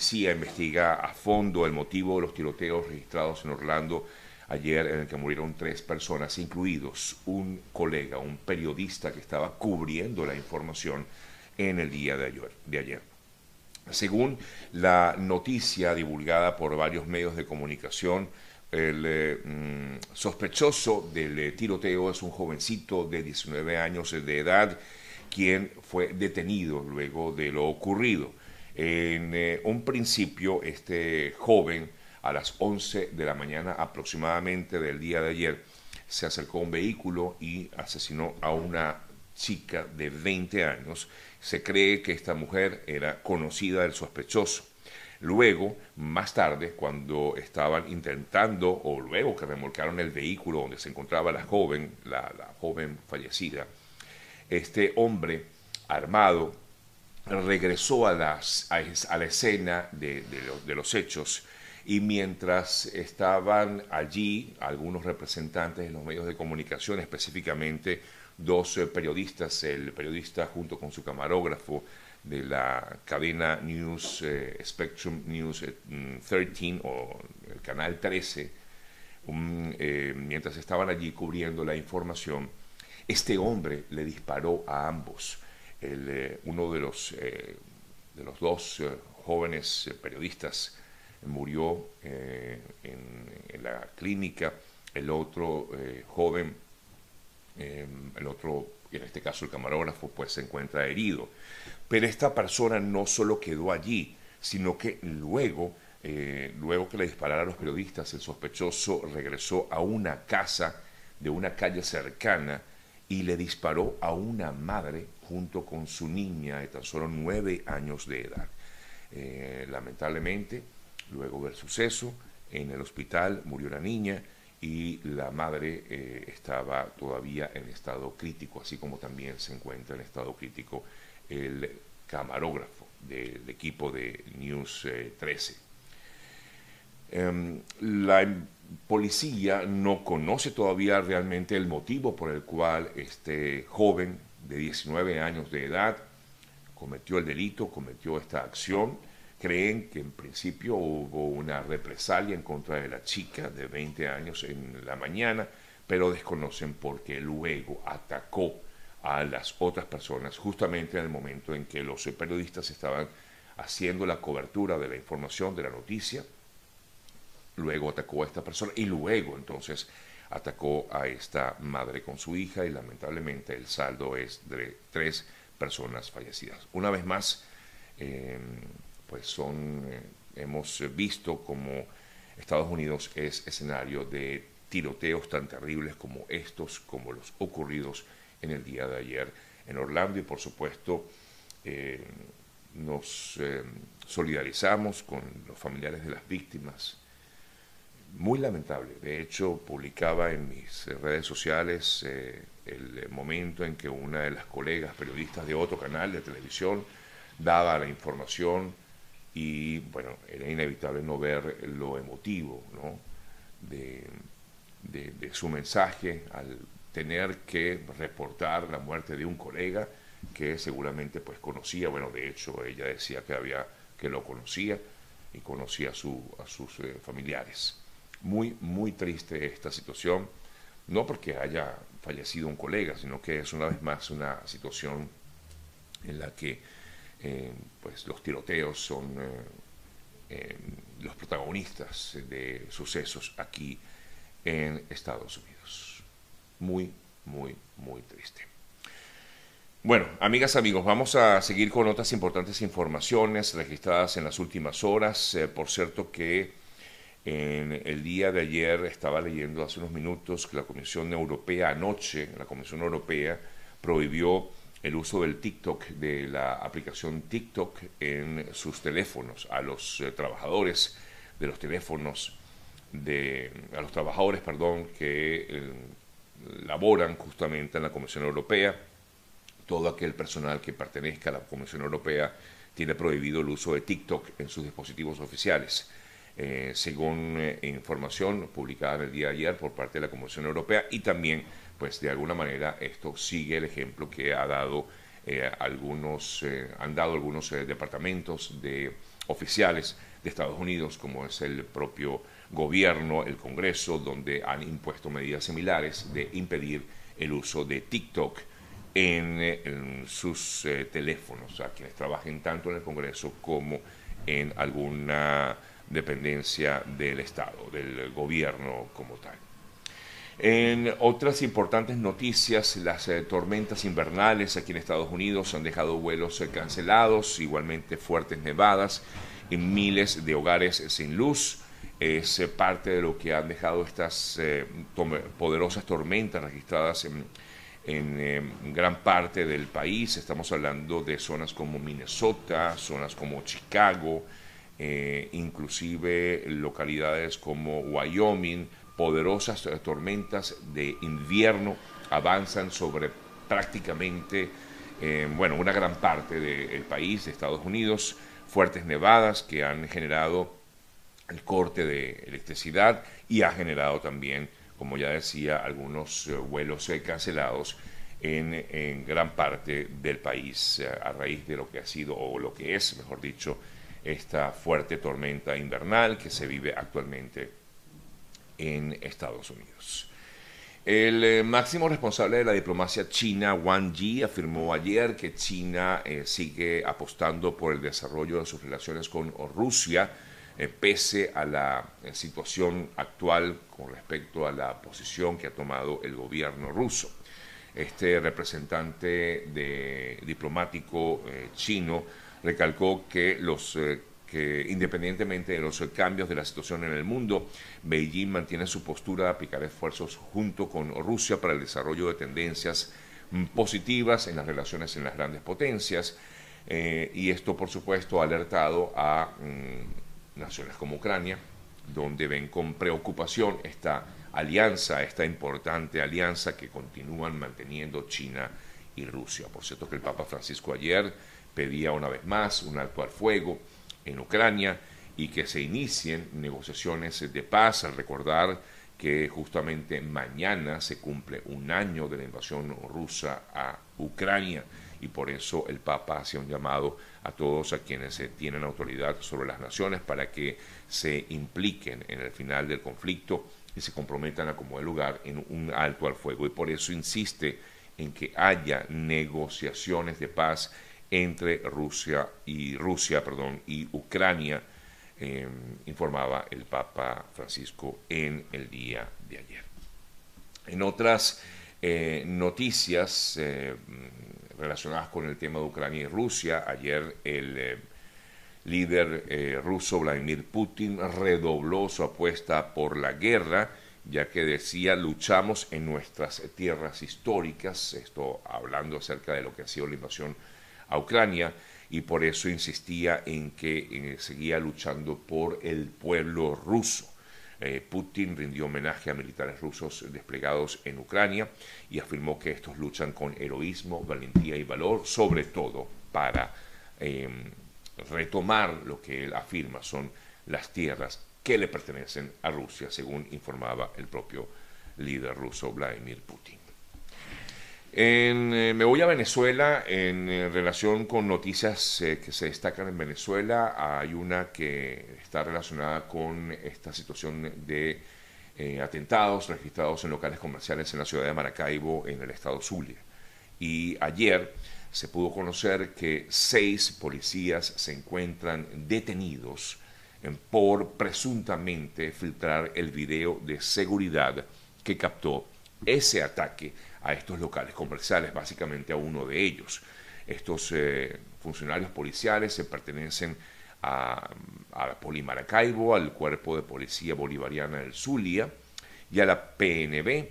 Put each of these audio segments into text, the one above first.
policía investiga a fondo el motivo de los tiroteos registrados en Orlando ayer en el que murieron tres personas, incluidos un colega, un periodista que estaba cubriendo la información en el día de ayer. De ayer. Según la noticia divulgada por varios medios de comunicación, el eh, mm, sospechoso del eh, tiroteo es un jovencito de 19 años de edad, quien fue detenido luego de lo ocurrido. En eh, un principio, este joven, a las 11 de la mañana aproximadamente del día de ayer, se acercó a un vehículo y asesinó a una chica de 20 años. Se cree que esta mujer era conocida del sospechoso. Luego, más tarde, cuando estaban intentando, o luego que remolcaron el vehículo donde se encontraba la joven, la, joven fallecida, este hombre armado regresó a, las, a, la escena de, los hechos y mientras estaban allí algunos representantes de los medios de comunicación, específicamente dos eh, periodistas, el periodista junto con su camarógrafo de la cadena News eh, Spectrum News 13 eh, o el canal 13, mientras estaban allí cubriendo la información, este hombre le disparó a ambos. Uno de los, de los dos jóvenes periodistas murió en, la clínica, el otro joven Em, el otro, en este caso el camarógrafo, pues se encuentra herido. Pero esta persona no solo quedó allí, sino que luego, eh, luego que le disparara a los periodistas, el sospechoso regresó a una casa de una calle cercana y le disparó a una madre junto con su niña de tan solo nueve años de edad. Eh, lamentablemente, luego del suceso, en el hospital murió la niña y la madre eh, estaba todavía en estado crítico, así como también se encuentra en estado crítico el camarógrafo del equipo de News 13. Eh, em, la policía no conoce todavía realmente el motivo por el cual este joven de 19 años de edad cometió el delito, cometió esta acción creen que en principio hubo una represalia en contra de la chica de 20 años en la mañana, pero desconocen por qué luego atacó a las otras personas justamente en el momento en que los periodistas estaban haciendo la cobertura de la información, de la noticia. Luego atacó a esta persona y luego entonces atacó a esta madre con su hija y lamentablemente el saldo es de tres personas fallecidas. Una vez más, eh, pues son, eh, hemos visto como Estados Unidos es escenario de tiroteos tan terribles como estos, como los ocurridos en el día de ayer en Orlando y por supuesto eh, nos eh, solidarizamos con los familiares de las víctimas. Muy lamentable. De hecho, publicaba en mis redes sociales el momento en que una de las colegas periodistas de otro canal de televisión daba la información y bueno, era inevitable no ver lo emotivo ¿no? de, de, su mensaje al tener que reportar la muerte de un colega que seguramente pues conocía, bueno, de hecho ella decía que había que lo conocía y conocía a, su, a sus eh, familiares. Muy, muy triste esta situación, no porque haya fallecido un colega, sino que es una vez más una situación en la que eh, pues los tiroteos son eh, eh, los protagonistas de sucesos aquí en Estados Unidos. Muy, muy, muy triste. Bueno, amigas, amigos, vamos a seguir con otras importantes informaciones registradas en las últimas horas. por cierto que en el día de ayer estaba leyendo hace unos minutos que la Comisión Europea anoche, la Comisión Europea prohibió el uso del TikTok, de la aplicación TikTok en sus teléfonos, a los eh, trabajadores de los teléfonos, de, a los trabajadores, perdón, que eh, laboran justamente en la Comisión Europea, todo aquel personal que pertenezca a la Comisión Europea tiene prohibido el uso de TikTok en sus dispositivos oficiales. Eh, según información publicada el día de ayer por parte de la Comisión Europea y también pues de alguna manera esto sigue el ejemplo que ha dado eh, algunos, eh, han dado algunos eh, departamentos de oficiales de Estados Unidos, como es el propio gobierno, el Congreso, donde han impuesto medidas similares de impedir el uso de TikTok en, sus eh, teléfonos, a quienes trabajen tanto en el Congreso como en alguna dependencia del Estado, del gobierno como tal. En otras importantes noticias, las eh, tormentas invernales aquí en Estados Unidos han dejado vuelos eh, cancelados, igualmente fuertes nevadas en miles de hogares sin luz. Es parte de lo que han dejado estas poderosas tormentas registradas en gran parte del país. Estamos hablando de zonas como Minnesota, zonas como Chicago, eh, inclusive localidades como Wyoming. Poderosas tormentas de invierno avanzan sobre prácticamente, em, bueno, una gran parte del país, de Estados Unidos. Fuertes nevadas que han generado el corte de electricidad y ha generado también como ya decía, algunos eh, vuelos eh, cancelados en, gran parte del país eh, a raíz de lo que ha sido, o lo que es, mejor dicho, esta fuerte tormenta invernal que se vive actualmente en Estados Unidos. El máximo responsable de la diplomacia china, Wang Yi, afirmó ayer que China sigue apostando por el desarrollo de sus relaciones con Rusia, eh, pese a la eh, situación actual con respecto a la posición que ha tomado el gobierno ruso. Este representante diplomático eh, chino recalcó que los que independientemente de los cambios de la situación en el mundo, Beijing mantiene su postura de aplicar esfuerzos junto con Rusia para el desarrollo de tendencias mm, positivas en las relaciones en las grandes potencias. y esto, por supuesto, ha alertado a mm, naciones como Ucrania, donde ven con preocupación esta alianza, esta importante alianza que continúan manteniendo China y Rusia. Por cierto que el Papa Francisco ayer pedía una vez más un alto al fuego en Ucrania y que se inicien negociaciones de paz al recordar que justamente mañana se cumple un año de la invasión rusa a Ucrania y por eso el Papa hacía un llamado a todos a quienes tienen autoridad sobre las naciones para que se impliquen en el final del conflicto y se comprometan a como el lugar en un alto al fuego. Y por eso insiste en que haya negociaciones de paz entre Rusia y Rusia, perdón, y Ucrania, em, informaba el Papa Francisco en el día de ayer. En otras eh, noticias, eh, relacionadas con el tema de Ucrania y Rusia. Ayer el eh, líder ruso Vladimir Putin redobló su apuesta por la guerra, ya que decía luchamos en nuestras tierras históricas, esto hablando acerca de lo que ha sido la invasión a Ucrania, y por eso insistía en que eh, seguía luchando por el pueblo ruso. Eh, Putin rindió homenaje a militares rusos desplegados en Ucrania y afirmó que estos luchan con heroísmo, valentía y valor, sobre todo para em, retomar lo que él afirma son las tierras que le pertenecen a Rusia, según informaba el propio líder ruso Vladimir Putin. Eh, me voy a Venezuela en eh, relación con noticias eh, que se destacan en Venezuela. Hay una que está relacionada con esta situación de atentados registrados en locales comerciales en la ciudad de Maracaibo, en el estado Zulia. Y ayer se pudo conocer que seis policías se encuentran detenidos por presuntamente filtrar el video de seguridad que captó ese ataque a estos locales comerciales, básicamente a uno de ellos. Estos eh, funcionarios policiales se pertenecen a, a Polimaracaibo, al Cuerpo de Policía Bolivariana del Zulia y a la PNB.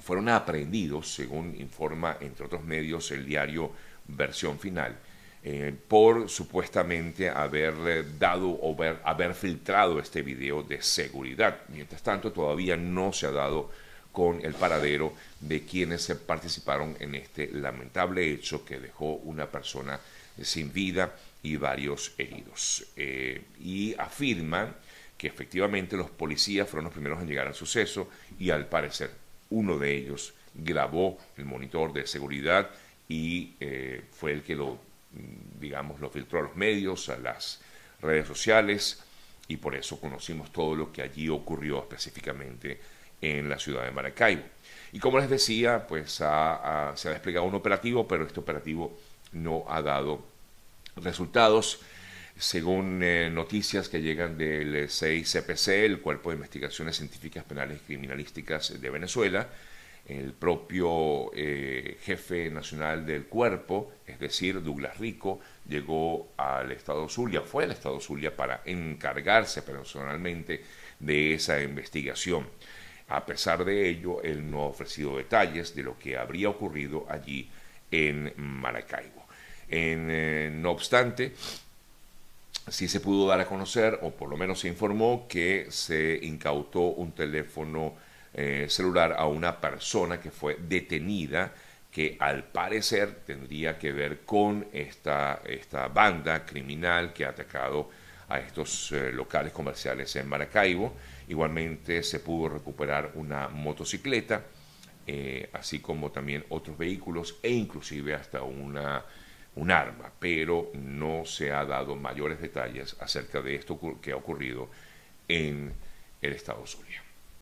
Fueron aprehendidos, según informa, entre otros medios, el diario Versión Final, eh, por supuestamente haber eh, dado o haber filtrado este video de seguridad. Mientras tanto, todavía no se ha dado con el paradero de quienes participaron en este lamentable hecho que dejó una persona sin vida y varios heridos. Eh, y afirman que efectivamente los policías fueron los primeros en llegar al suceso y al parecer uno de ellos grabó el monitor de seguridad y eh, fue el que lo, digamos, lo filtró a los medios, a las redes sociales y por eso conocimos todo lo que allí ocurrió específicamente en la ciudad de Maracaibo. Y como les decía, pues se ha desplegado un operativo, pero este operativo no ha dado resultados. Según eh, noticias que llegan del 6CPC, el Cuerpo de Investigaciones Científicas Penales y Criminalísticas de Venezuela, el propio eh, jefe nacional del cuerpo, es decir, Douglas Rico, llegó al Estado Zulia, fue al Estado Zulia para encargarse personalmente de esa investigación. A pesar de ello, él no ha ofrecido detalles de lo que habría ocurrido allí en Maracaibo. Eh, no obstante, sí se pudo dar a conocer, o por lo menos se informó, que se incautó un teléfono eh, celular a una persona que fue detenida, que al parecer tendría que ver con esta, esta banda criminal que ha atacado a estos eh, locales comerciales en Maracaibo. Igualmente se pudo recuperar una motocicleta, así como también otros vehículos e inclusive hasta una un arma, pero no se ha dado mayores detalles acerca de esto que ha ocurrido en el Estado Zulia.